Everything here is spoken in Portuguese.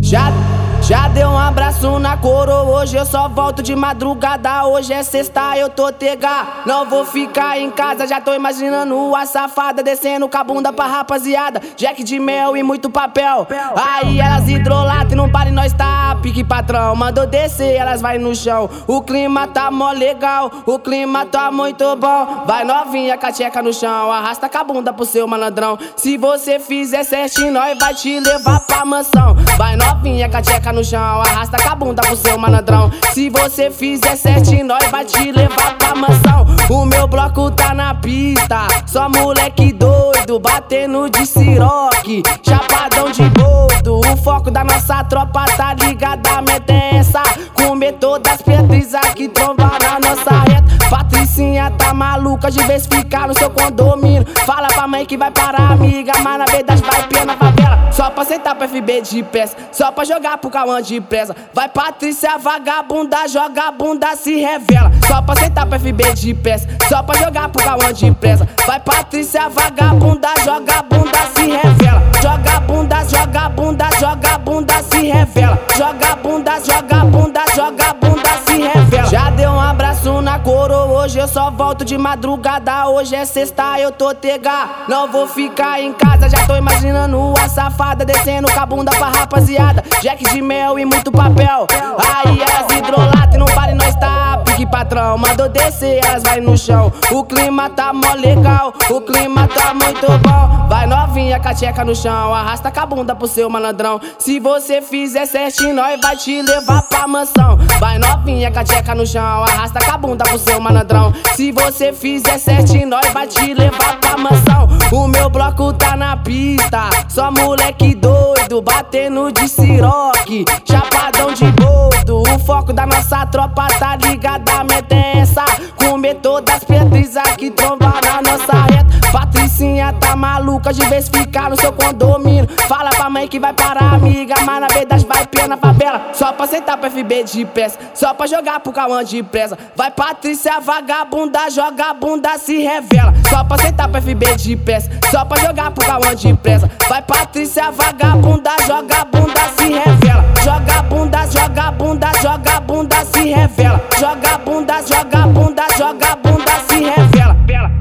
Já, já deu um abraço na coroa, hoje eu só volto de madrugada. Hoje é sexta, eu tô tega. Não vou ficar em casa, já tô imaginando a safada descendo com a bunda pra rapaziada. Jack de mel e muito papel. Aí elas hidrolatam e não pare, nós tá pique patrão. Mandou descer, elas vai no chão. O clima tá mó legal, o clima tá muito bom. Vai novinha com a tcheca no chão, arrasta com a bunda pro seu malandrão. Se você fizer certinho, nós vai te levar pra mansão. Vai novinha com a tcheca no chão, arrasta com a bunda pro seu malandrão. Se você fizer certinho, nós vai te levar pra mansão. O meu bloco tá na pista, só moleque doido, batendo de siroque, chapadão de boldo. O foco da nossa tropa tá ligada, a meta é essa. Comer todas as Petrizas que tromba na nossa reta. Patricinha tá maluca de vez ficar no seu condomínio. Fala pra mãe que vai parar, amiga, mas na verdade vai pia na favela. Só pra sentar pro FB de peça, só pra jogar pro Cauã de presa. Vai Patrícia vagabunda, joga bunda, se revela. Só pra sentar pro FB de peça, só pra jogar pro Cauã de presa. Vai Patrícia vagabunda, joga bunda, se revela. Joga bunda, joga bunda, joga bunda, se revela. Joga bunda, joga bunda, hoje eu só volto de madrugada. Hoje é sexta, eu tô tega. Não vou ficar em casa, já tô imaginando a safada descendo com a bunda pra rapaziada. Jack de mel e muito papel. Aí patrão. Mandou descer, elas vai no chão. O clima tá mó legal, o clima tá muito bom. Vai novinha com a tcheca no chão, arrasta com a bunda pro seu malandrão. Se você fizer certinho, nós vai te levar pra mansão. Vai novinha com a tcheca no chão, arrasta com a bunda pro seu malandrão. Se você fizer certinho, nós vai te levar pra bloco tá na pista, só moleque doido, batendo de siroque, chapadão de boldo. O foco da nossa tropa tá ligada, a Maluca de vez ficar no seu condomínio. Fala pra mãe que vai parar, amiga, mas na verdade vai pia na favela. Só pra sentar pro FB de peça, só pra jogar pro Cauã de presa. Vai Patrícia vagabunda, joga a bunda, se revela. Só pra sentar pro FB de peça, só pra jogar pro Cauã de presa. Vai Patrícia vagabunda, joga a bunda, se revela. Joga bunda, joga bunda, joga bunda, se revela. Joga bunda, joga bunda, joga bunda, se revela.